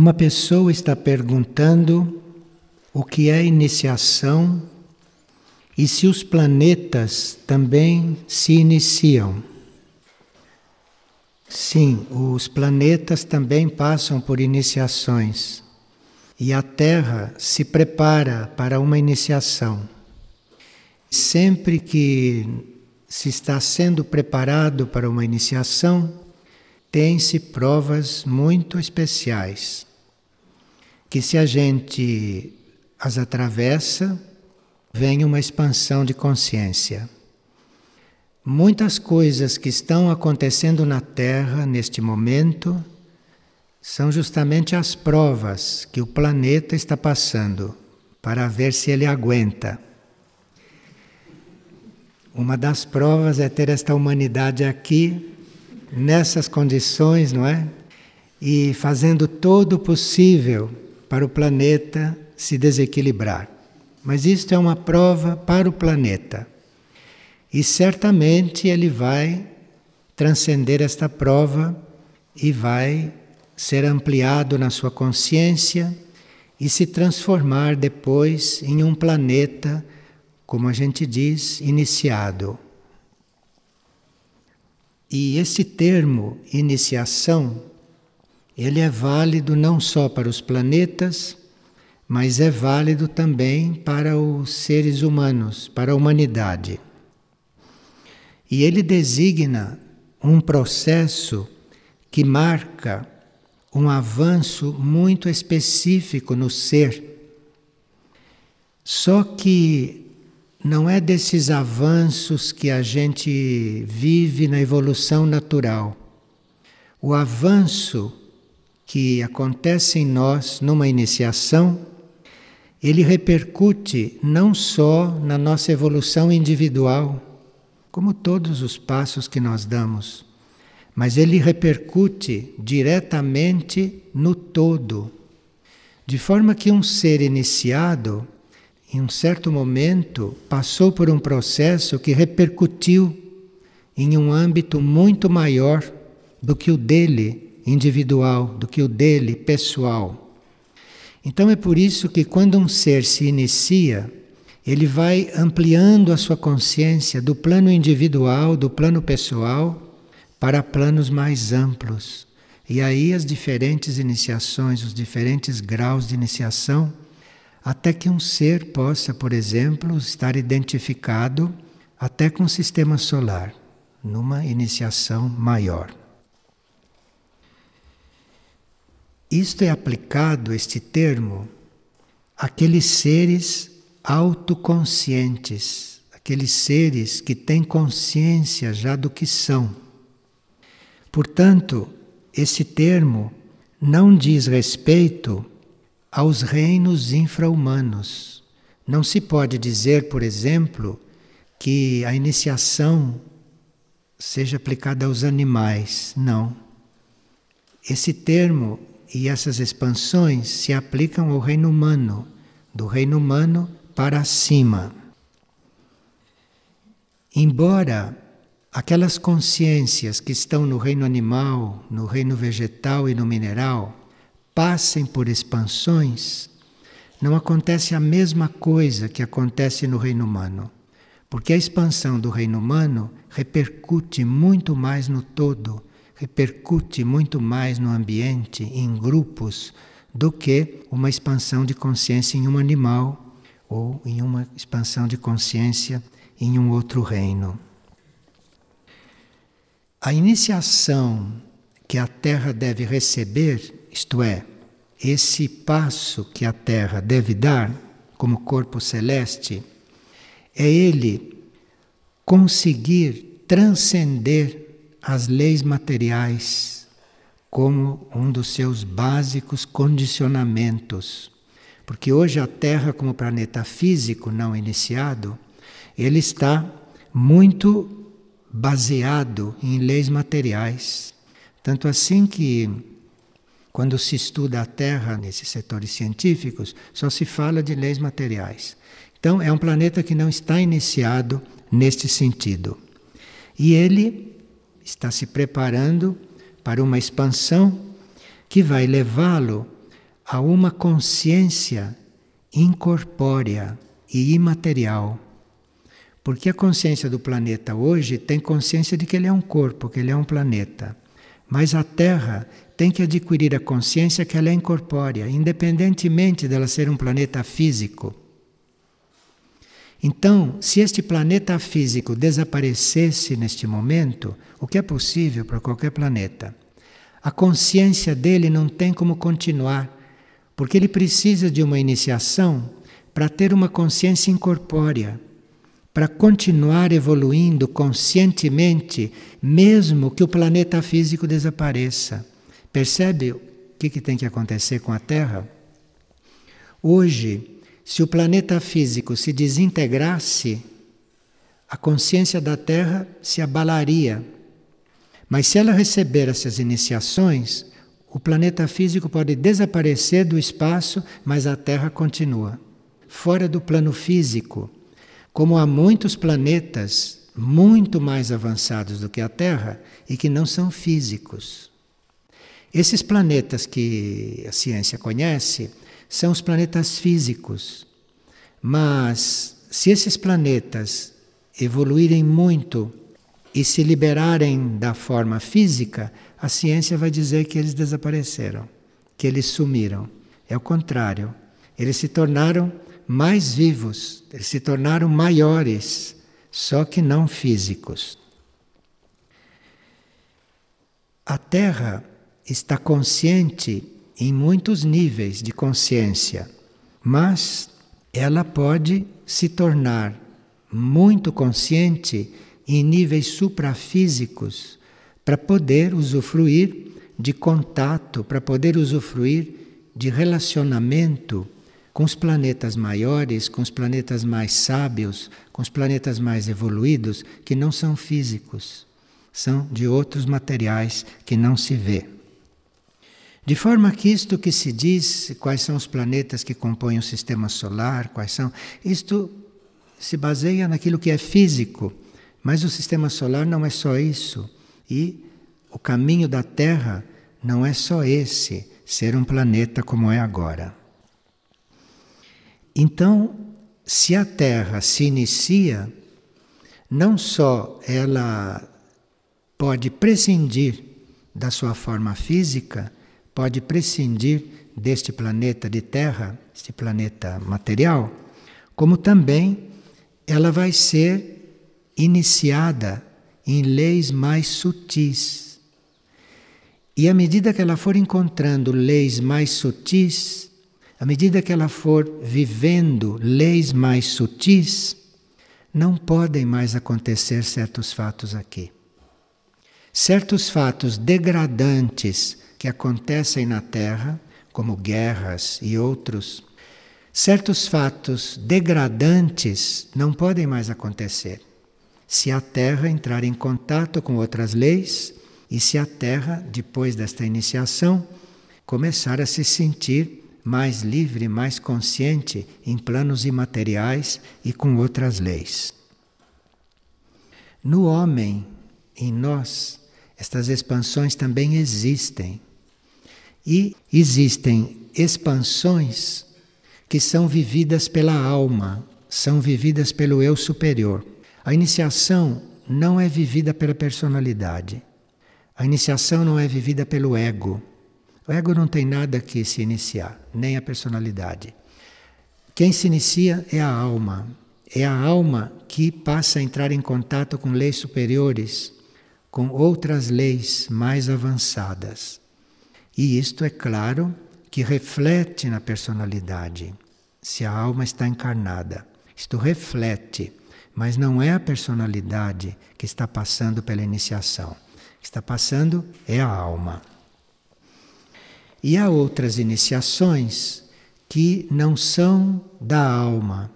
Uma pessoa está perguntando o que é iniciação e se os planetas também se iniciam. Sim, os planetas também passam por iniciações e a Terra se prepara para uma iniciação. Sempre que se está sendo preparado para uma iniciação, tem-se provas muito especiais, que se a gente as atravessa, vem uma expansão de consciência. Muitas coisas que estão acontecendo na Terra neste momento são justamente as provas que o planeta está passando para ver se ele aguenta. Uma das provas é ter esta humanidade aqui nessas condições, não é? E fazendo todo o possível para o planeta se desequilibrar. Mas isto é uma prova para o planeta. E certamente ele vai transcender esta prova e vai ser ampliado na sua consciência e se transformar depois em um planeta, como a gente diz, iniciado. E esse termo iniciação, ele é válido não só para os planetas, mas é válido também para os seres humanos, para a humanidade. E ele designa um processo que marca um avanço muito específico no ser. Só que não é desses avanços que a gente vive na evolução natural. O avanço que acontece em nós numa iniciação, ele repercute não só na nossa evolução individual, como todos os passos que nós damos, mas ele repercute diretamente no todo. De forma que um ser iniciado em um certo momento, passou por um processo que repercutiu em um âmbito muito maior do que o dele individual, do que o dele pessoal. Então é por isso que quando um ser se inicia, ele vai ampliando a sua consciência do plano individual, do plano pessoal, para planos mais amplos. E aí as diferentes iniciações, os diferentes graus de iniciação até que um ser possa, por exemplo, estar identificado até com o sistema solar, numa iniciação maior. Isto é aplicado, este termo, àqueles seres autoconscientes, aqueles seres que têm consciência já do que são. Portanto, esse termo não diz respeito aos reinos infra-humanos. Não se pode dizer, por exemplo, que a iniciação seja aplicada aos animais. Não. Esse termo e essas expansões se aplicam ao reino humano, do reino humano para cima. Embora aquelas consciências que estão no reino animal, no reino vegetal e no mineral passem por expansões, não acontece a mesma coisa que acontece no reino humano. Porque a expansão do reino humano repercute muito mais no todo, repercute muito mais no ambiente, em grupos, do que uma expansão de consciência em um animal ou em uma expansão de consciência em um outro reino. A iniciação que a Terra deve receber isto é, esse passo que a Terra deve dar como corpo celeste, é ele conseguir transcender as leis materiais como um dos seus básicos condicionamentos. Porque hoje a Terra, como planeta físico não iniciado, ele está muito baseado em leis materiais. Tanto assim que quando se estuda a Terra nesses setores científicos, só se fala de leis materiais. Então, é um planeta que não está iniciado neste sentido. E ele está se preparando para uma expansão que vai levá-lo a uma consciência incorpórea e imaterial. Porque a consciência do planeta hoje tem consciência de que ele é um corpo, que ele é um planeta. Mas a Terra tem que adquirir a consciência que ela é incorpórea, independentemente dela ser um planeta físico. Então, se este planeta físico desaparecesse neste momento, o que é possível para qualquer planeta, a consciência dele não tem como continuar, porque ele precisa de uma iniciação para ter uma consciência incorpórea, para continuar evoluindo conscientemente, mesmo que o planeta físico desapareça. Percebe o que, que tem que acontecer com a Terra? Hoje, se o planeta físico se desintegrasse, a consciência da Terra se abalaria. Mas se ela receber essas iniciações, o planeta físico pode desaparecer do espaço, mas a Terra continua. Fora do plano físico, como há muitos planetas muito mais avançados do que a Terra e que não são físicos. Esses planetas que a ciência conhece são os planetas físicos. Mas se esses planetas evoluírem muito e se liberarem da forma física, a ciência vai dizer que eles desapareceram, que eles sumiram. É o contrário. Eles se tornaram mais vivos, eles se tornaram maiores, só que não físicos. A Terra está consciente em muitos níveis de consciência, mas ela pode se tornar muito consciente em níveis suprafísicos para poder usufruir de contato, para poder usufruir de relacionamento com os planetas maiores, com os planetas mais sábios, com os planetas mais evoluídos, que não são físicos, são de outros materiais que não se vê. De forma que isto que se diz, quais são os planetas que compõem o sistema solar, quais são, isto se baseia naquilo que é físico, mas o sistema solar não é só isso. E o caminho da Terra não é só esse, ser um planeta como é agora. Então, se a Terra se inicia, não só ela pode prescindir da sua forma física, pode prescindir deste planeta de Terra, este planeta material, como também ela vai ser iniciada em leis mais sutis. E à medida que ela for encontrando leis mais sutis, à medida que ela for vivendo leis mais sutis, não podem mais acontecer certos fatos aqui. Certos fatos degradantes que acontecem na Terra, como guerras e outros, certos fatos degradantes não podem mais acontecer. Se a Terra entrar em contato com outras leis e se a Terra, depois desta iniciação, começar a se sentir mais livre, mais consciente em planos imateriais e com outras leis. No homem, em nós, estas expansões também existem. E existem expansões que são vividas pela alma, são vividas pelo eu superior. A iniciação não é vivida pela personalidade. A iniciação não é vivida pelo ego. O ego não tem nada que se iniciar, nem a personalidade. Quem se inicia é a alma. É a alma que passa a entrar em contato com leis superiores, com outras leis mais avançadas. E isto é claro que reflete na personalidade, se a alma está encarnada. Isto reflete, mas não é a personalidade que está passando pela iniciação. Que está passando é a alma. E há outras iniciações que não são da alma,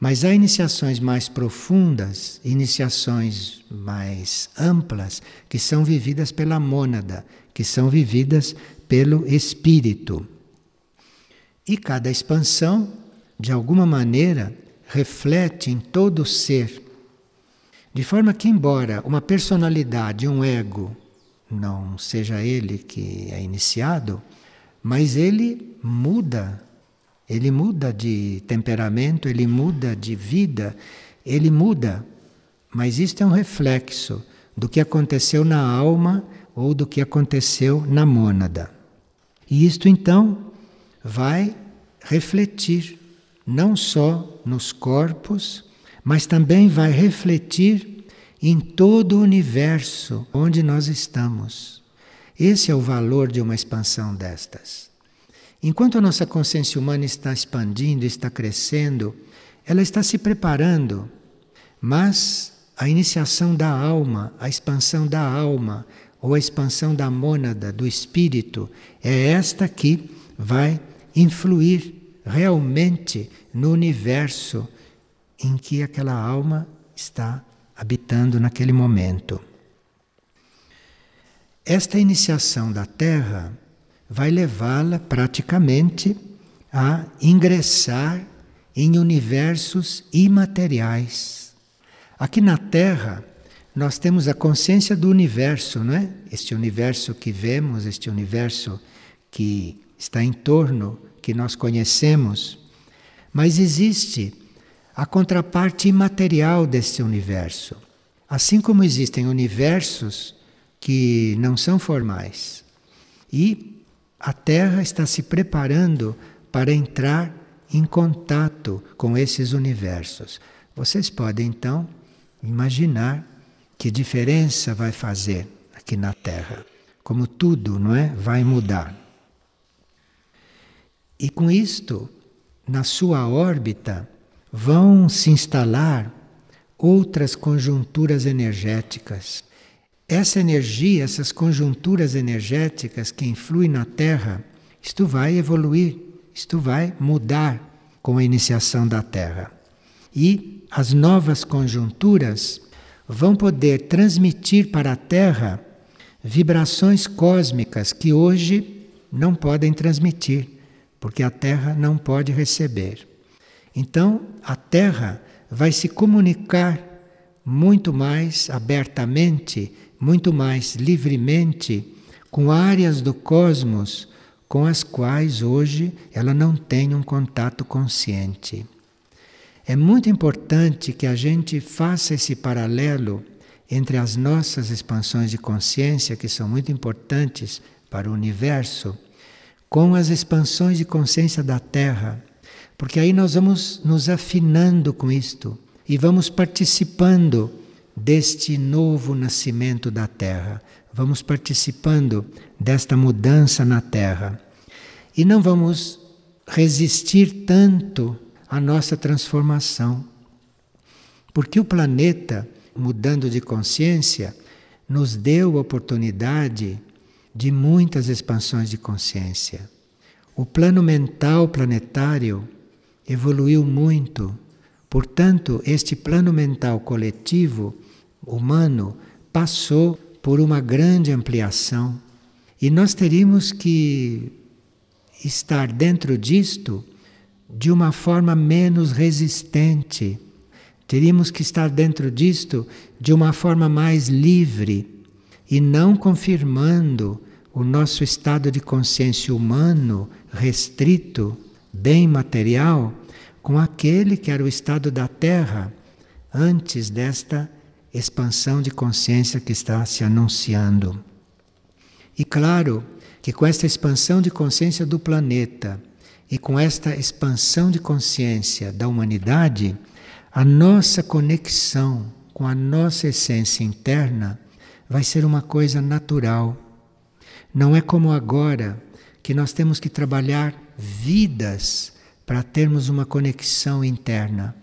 mas há iniciações mais profundas, iniciações mais amplas, que são vividas pela mônada, que são vividas pelo espírito. E cada expansão, de alguma maneira, reflete em todo o ser. De forma que, embora uma personalidade, um ego, não seja ele que é iniciado, mas ele muda. Ele muda de temperamento, ele muda de vida, ele muda. Mas isto é um reflexo do que aconteceu na alma ou do que aconteceu na mônada. E isto então vai refletir não só nos corpos, mas também vai refletir em todo o universo onde nós estamos. Esse é o valor de uma expansão destas. Enquanto a nossa consciência humana está expandindo, está crescendo, ela está se preparando, mas a iniciação da alma, a expansão da alma, ou a expansão da mônada, do espírito, é esta que vai influir realmente no universo em que aquela alma está habitando naquele momento. Esta iniciação da Terra vai levá-la praticamente a ingressar em universos imateriais. Aqui na Terra, nós temos a consciência do universo, não é? Este universo que vemos, este universo que está em torno, que nós conhecemos. Mas existe a contraparte imaterial deste universo. Assim como existem universos que não são formais. E a Terra está se preparando para entrar em contato com esses universos. Vocês podem então imaginar que diferença vai fazer aqui na Terra. Como tudo, não é? Vai mudar. E com isto, na sua órbita, vão se instalar outras conjunturas energéticas. Essa energia, essas conjunturas energéticas que influem na Terra, isto vai evoluir, isto vai mudar com a iniciação da Terra. E as novas conjunturas vão poder transmitir para a Terra vibrações cósmicas que hoje não podem transmitir, porque a Terra não pode receber. Então, a Terra vai se comunicar muito mais abertamente, muito mais livremente com áreas do cosmos com as quais hoje ela não tem um contato consciente. É muito importante que a gente faça esse paralelo entre as nossas expansões de consciência, que são muito importantes para o universo, com as expansões de consciência da Terra porque aí nós vamos nos afinando com isto e vamos participando deste novo nascimento da Terra. Vamos participando desta mudança na Terra. E não vamos resistir tanto à nossa transformação. Porque o planeta, mudando de consciência, nos deu a oportunidade de muitas expansões de consciência. O plano mental planetário evoluiu muito. Portanto, este plano mental coletivo humano passou por uma grande ampliação e nós teríamos que estar dentro disto de uma forma menos resistente. Teríamos que estar dentro disto de uma forma mais livre e não confirmando o nosso estado de consciência humano restrito bem material com aquele que era o estado da Terra antes desta expansão de consciência que está se anunciando. E claro que com esta expansão de consciência do planeta e com esta expansão de consciência da humanidade, a nossa conexão com a nossa essência interna vai ser uma coisa natural. Não é como agora que nós temos que trabalhar vidas para termos uma conexão interna.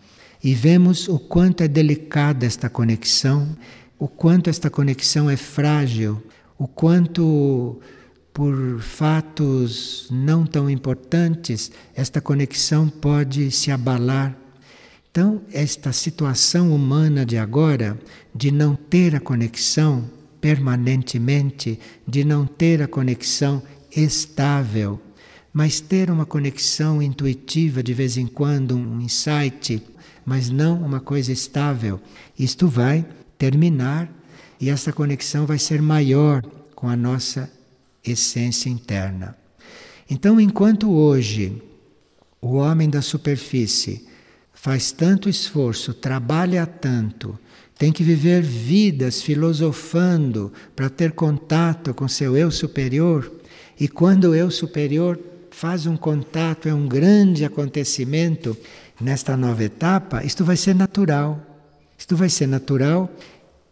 E vemos o quanto é delicada esta conexão, o quanto esta conexão é frágil, o quanto, por fatos não tão importantes, esta conexão pode se abalar. Então, esta situação humana de agora, de não ter a conexão permanentemente, de não ter a conexão estável, mas ter uma conexão intuitiva de vez em quando, um insight, mas não uma coisa estável. Isto vai terminar e essa conexão vai ser maior com a nossa essência interna. Então, enquanto hoje o homem da superfície faz tanto esforço, trabalha tanto, tem que viver vidas filosofando para ter contato com seu eu superior, e quando o eu superior faz um contato, é um grande acontecimento nesta nova etapa, isto vai ser natural. Isto vai ser natural.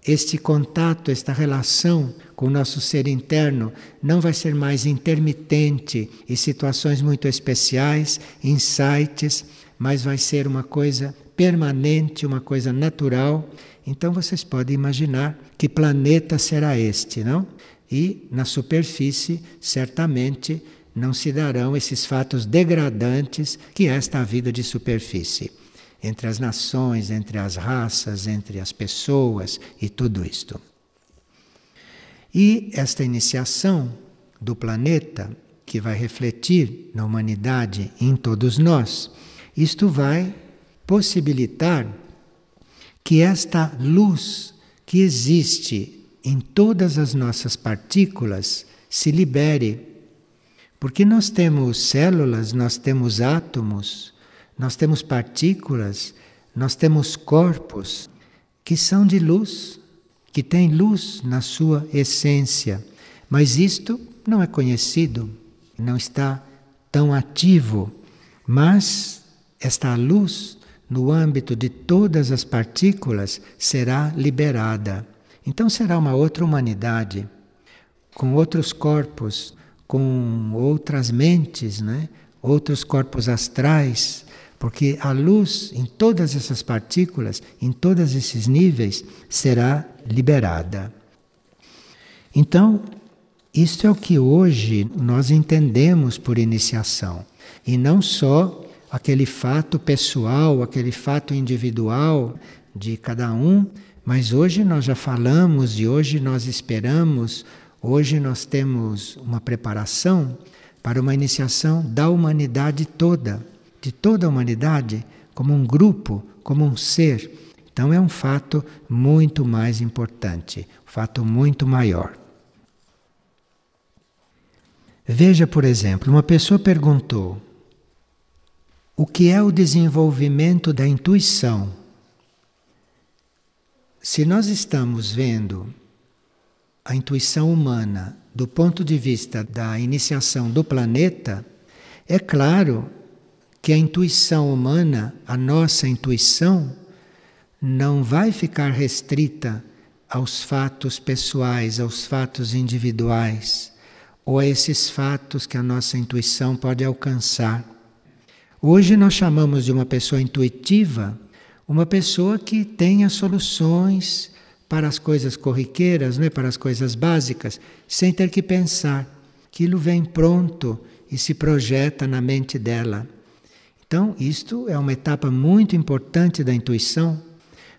Este contato, esta relação com o nosso ser interno não vai ser mais intermitente em situações muito especiais, insights, mas vai ser uma coisa permanente, uma coisa natural. Então vocês podem imaginar que planeta será este, não? E na superfície, certamente, não se darão esses fatos degradantes que é esta vida de superfície, entre as nações, entre as raças, entre as pessoas e tudo isto. E esta iniciação do planeta, que vai refletir na humanidade em todos nós, isto vai possibilitar que esta luz que existe em todas as nossas partículas se libere. Porque nós temos células, nós temos átomos, nós temos partículas, nós temos corpos que são de luz, que têm luz na sua essência. Mas isto não é conhecido, não está tão ativo. Mas esta luz, no âmbito de todas as partículas, será liberada. Então será uma outra humanidade, com outros corpos, com outras mentes, né? outros corpos astrais, porque a luz em todas essas partículas, em todos esses níveis, será liberada. Então, isto é o que hoje nós entendemos por iniciação, e não só aquele fato pessoal, aquele fato individual de cada um, mas hoje nós já falamos e hoje nós esperamos, hoje nós temos uma preparação para uma iniciação da humanidade toda de toda a humanidade como um grupo, como um ser. Então é um fato muito mais importante, um fato muito maior. Veja, por exemplo, uma pessoa perguntou: o que é o desenvolvimento da intuição? Se nós estamos vendo a intuição humana do ponto de vista da iniciação do planeta, é claro que a intuição humana, a nossa intuição, não vai ficar restrita aos fatos pessoais, aos fatos individuais, ou a esses fatos que a nossa intuição pode alcançar. Hoje nós chamamos de uma pessoa intuitiva uma pessoa que tenha soluções para as coisas corriqueiras, né, para as coisas básicas, sem ter que pensar. Aquilo vem pronto e se projeta na mente dela. Então, isto é uma etapa muito importante da intuição,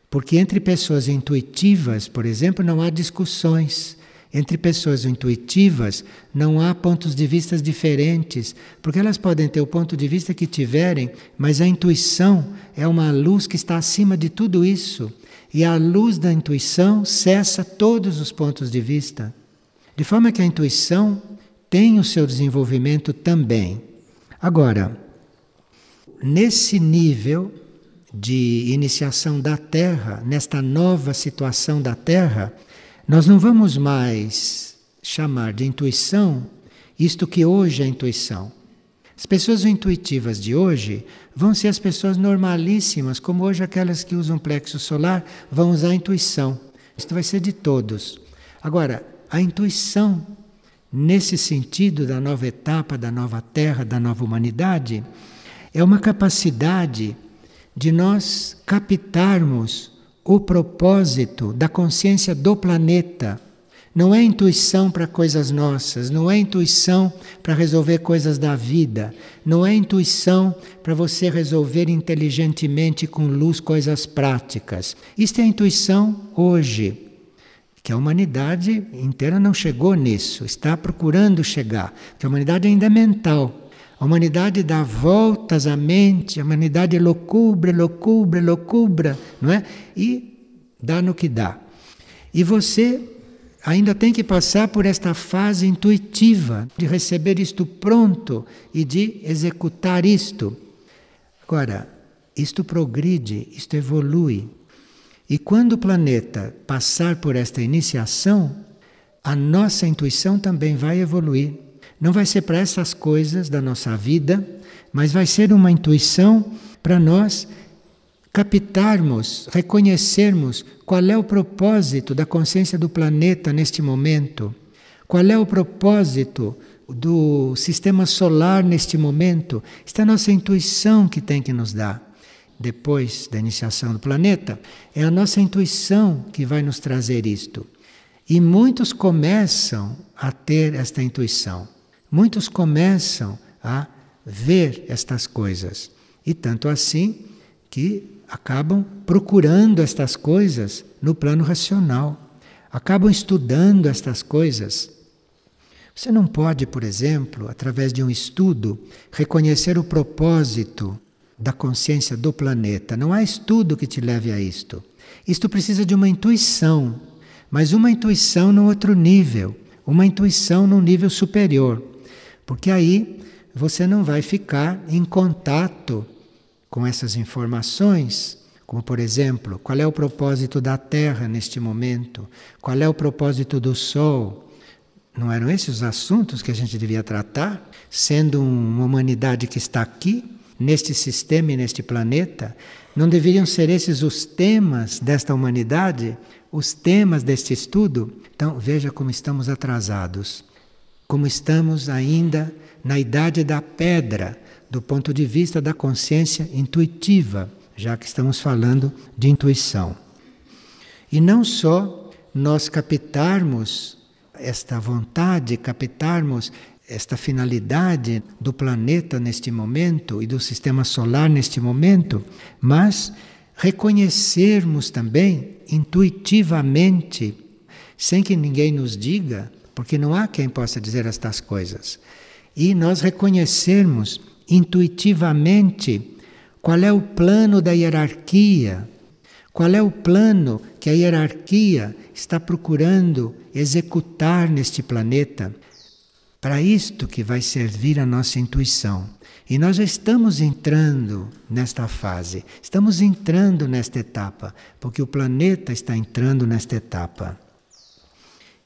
porque entre pessoas intuitivas, por exemplo, não há discussões. Entre pessoas intuitivas não há pontos de vista diferentes, porque elas podem ter o ponto de vista que tiverem, mas a intuição é uma luz que está acima de tudo isso. E a luz da intuição cessa todos os pontos de vista. De forma que a intuição tem o seu desenvolvimento também. Agora, nesse nível de iniciação da Terra, nesta nova situação da Terra, nós não vamos mais chamar de intuição isto que hoje é intuição. As pessoas intuitivas de hoje vão ser as pessoas normalíssimas, como hoje aquelas que usam plexo solar vão usar a intuição. Isto vai ser de todos. Agora, a intuição, nesse sentido da nova etapa, da nova Terra, da nova humanidade, é uma capacidade de nós captarmos o propósito da consciência do planeta. Não é intuição para coisas nossas, não é intuição para resolver coisas da vida, não é intuição para você resolver inteligentemente com luz coisas práticas. Isto é intuição hoje, que a humanidade inteira não chegou nisso, está procurando chegar, que a humanidade ainda é mental. A humanidade dá voltas à mente, a humanidade é loucubra, loucubra, loucubra, não é? E dá no que dá. E você, ainda tem que passar por esta fase intuitiva de receber isto pronto e de executar isto. Agora, isto progride, isto evolui. E quando o planeta passar por esta iniciação, a nossa intuição também vai evoluir. Não vai ser para essas coisas da nossa vida, mas vai ser uma intuição para nós captarmos, reconhecermos qual é o propósito da consciência do planeta neste momento, qual é o propósito do sistema solar neste momento. Esta é a nossa intuição que tem que nos dar. Depois da iniciação do planeta, é a nossa intuição que vai nos trazer isto. E muitos começam a ter esta intuição, muitos começam a ver estas coisas. E tanto assim que acabam procurando estas coisas no plano racional, acabam estudando estas coisas. Você não pode, por exemplo, através de um estudo, reconhecer o propósito da consciência do planeta. Não há estudo que te leve a isto. Isto precisa de uma intuição, mas uma intuição no outro nível, uma intuição num nível superior, porque aí você não vai ficar em contato com essas informações, como por exemplo, qual é o propósito da Terra neste momento, qual é o propósito do Sol. Não eram esses os assuntos que a gente devia tratar, sendo uma humanidade que está aqui, neste sistema e neste planeta? Não deveriam ser esses os temas desta humanidade, os temas deste estudo? Então, veja como estamos atrasados, como estamos ainda na idade da pedra do ponto de vista da consciência intuitiva, já que estamos falando de intuição. E não só nós captarmos esta vontade, captarmos esta finalidade do planeta neste momento e do sistema solar neste momento, mas reconhecermos também intuitivamente, sem que ninguém nos diga, porque não há quem possa dizer estas coisas, e nós reconhecermos intuitivamente qual é o plano da hierarquia, qual é o plano que a hierarquia está procurando executar neste planeta. Para isto que vai servir a nossa intuição. E nós já estamos entrando nesta fase, estamos entrando nesta etapa, porque o planeta está entrando nesta etapa.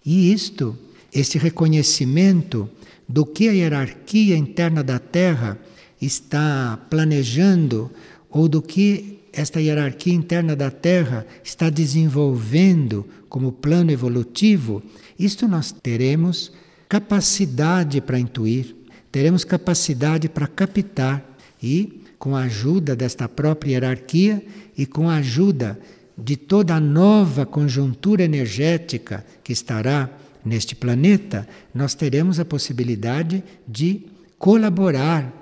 E isto, este reconhecimento do que a hierarquia interna da Terra está planejando ou do que esta hierarquia interna da Terra está desenvolvendo como plano evolutivo, isto nós teremos capacidade para intuir, teremos capacidade para captar e, com a ajuda desta própria hierarquia e com a ajuda de toda a nova conjuntura energética que estará neste planeta, nós teremos a possibilidade de colaborar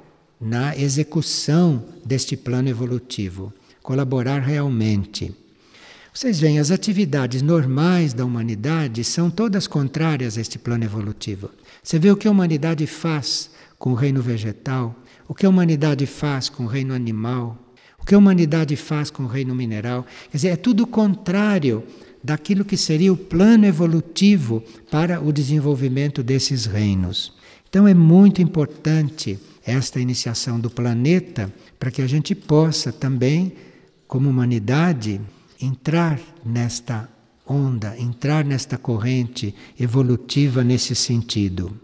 na execução deste plano evolutivo, colaborar realmente. Vocês veem, as atividades normais da humanidade são todas contrárias a este plano evolutivo. Você vê o que a humanidade faz com o reino vegetal, o que a humanidade faz com o reino animal, o que a humanidade faz com o reino mineral. Quer dizer, é tudo contrário daquilo que seria o plano evolutivo para o desenvolvimento desses reinos. Então é muito importante esta iniciação do planeta para que a gente possa também, como humanidade, entrar nesta onda, entrar nesta corrente evolutiva nesse sentido.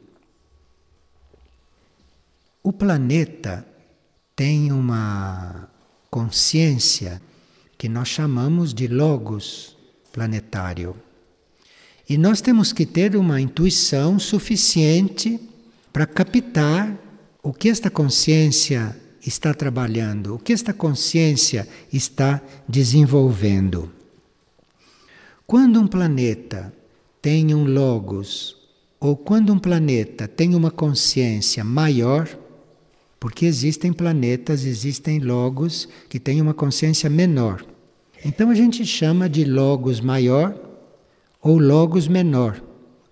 O planeta tem uma consciência que nós chamamos de logos planetário. E nós temos que ter uma intuição suficiente para captar o que esta consciência está trabalhando, o que esta consciência está desenvolvendo. Quando um planeta tem um logos, ou quando um planeta tem uma consciência maior, porque existem planetas, existem logos que têm uma consciência menor. Então a gente chama de logos maior ou logos menor,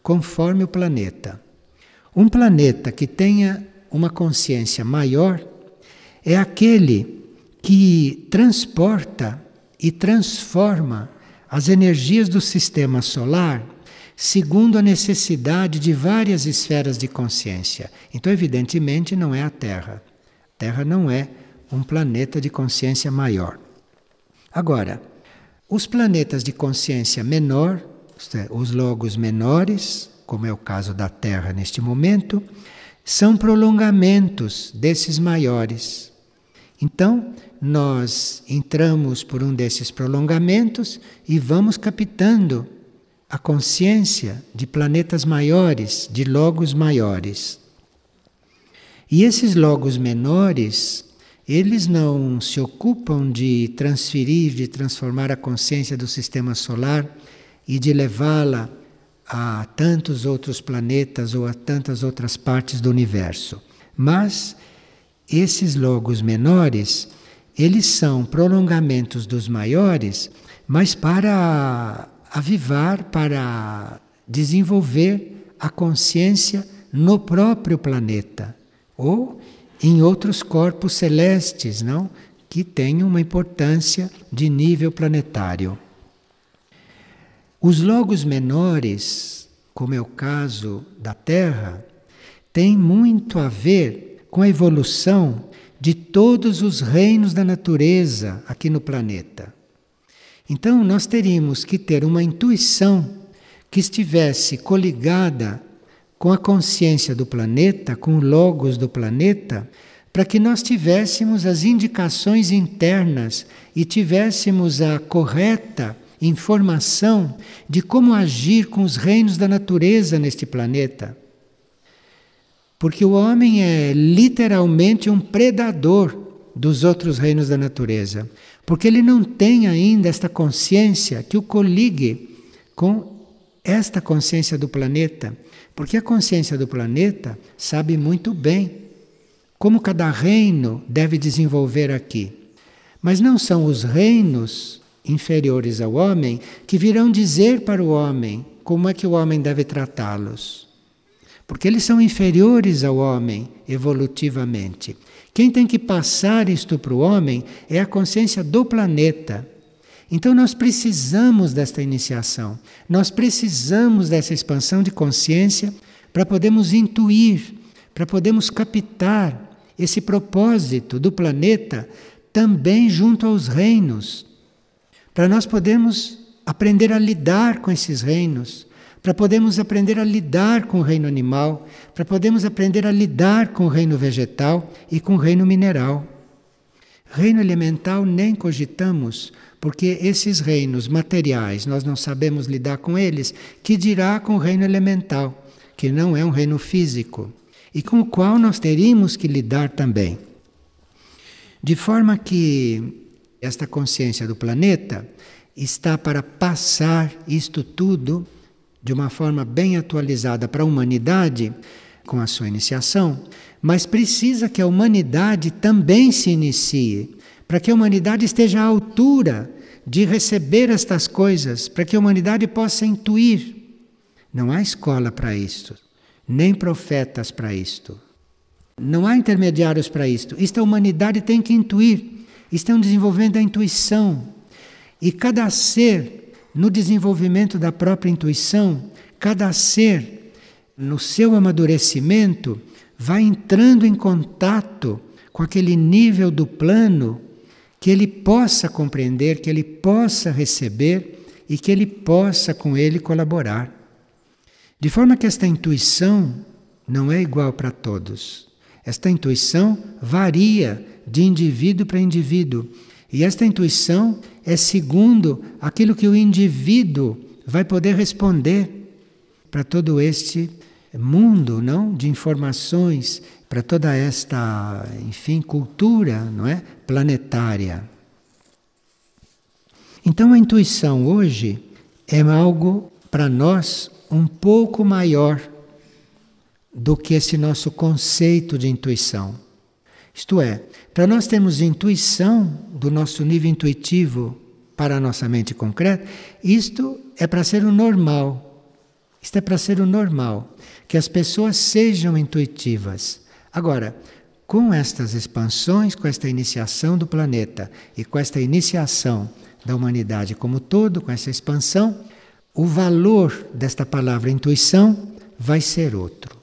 conforme o planeta. Um planeta que tenha uma consciência maior é aquele que transporta e transforma as energias do sistema solar segundo a necessidade de várias esferas de consciência. Então, evidentemente, não é a Terra. A Terra não é um planeta de consciência maior. Agora, os planetas de consciência menor, é, os logos menores, como é o caso da Terra neste momento, são prolongamentos desses maiores. Então, nós entramos por um desses prolongamentos e vamos captando a consciência de planetas maiores, de logos maiores. E esses logos menores, eles não se ocupam de transferir, de transformar a consciência do sistema solar e de levá-la a tantos outros planetas ou a tantas outras partes do universo. Mas esses logos menores, eles são prolongamentos dos maiores, mas para avivar, para desenvolver a consciência no próprio planeta ou em outros corpos celestes, não? Que têm uma importância de nível planetário. Os logos menores, como é o caso da Terra, têm muito a ver com a evolução de todos os reinos da natureza aqui no planeta. Então, nós teríamos que ter uma intuição que estivesse coligada com a consciência do planeta, com o logos do planeta, para que nós tivéssemos as indicações internas e tivéssemos a correta informação de como agir com os reinos da natureza neste planeta. Porque o homem é literalmente um predador dos outros reinos da natureza, porque ele não tem ainda esta consciência que o coligue com esta consciência do planeta, porque a consciência do planeta sabe muito bem como cada reino deve desenvolver aqui. Mas não são os reinos inferiores ao homem que virão dizer para o homem como é que o homem deve tratá-los. Porque eles são inferiores ao homem evolutivamente. Quem tem que passar isto para o homem é a consciência do planeta. Então nós precisamos desta iniciação, nós precisamos dessa expansão de consciência para podermos intuir, para podermos captar esse propósito do planeta também junto aos reinos, para nós podermos aprender a lidar com esses reinos, para podermos aprender a lidar com o reino animal, para podermos aprender a lidar com o reino vegetal e com o reino mineral. Reino elemental nem cogitamos, porque esses reinos materiais nós não sabemos lidar com eles, que dirá com o reino elemental, que não é um reino físico, e com o qual nós teríamos que lidar também. De forma que esta consciência do planeta está para passar isto tudo de uma forma bem atualizada para a humanidade com a sua iniciação, mas precisa que a humanidade também se inicie, para que a humanidade esteja à altura de receber estas coisas, para que a humanidade possa intuir. Não há escola para isto, nem profetas para isto. Não há intermediários para isto. Isto a humanidade tem que intuir estão desenvolvendo a intuição. E cada ser, no desenvolvimento da própria intuição, cada ser, no seu amadurecimento, vai entrando em contato com aquele nível do plano que ele possa compreender, que ele possa receber e que ele possa com ele colaborar. De forma que esta intuição não é igual para todos. Esta intuição varia de indivíduo para indivíduo. E esta intuição é segundo aquilo que o indivíduo vai poder responder para todo este mundo, não, de informações, para toda esta, enfim, cultura, não é, planetária. Então a intuição hoje é algo para nós um pouco maior do que esse nosso conceito de intuição. Isto é, para nós termos intuição do nosso nível intuitivo para a nossa mente concreta, isto é para ser o normal. Isto é para ser o normal, que as pessoas sejam intuitivas. Agora, com estas expansões, com esta iniciação do planeta e com esta iniciação da humanidade como todo, com essa expansão, o valor desta palavra intuição vai ser outro.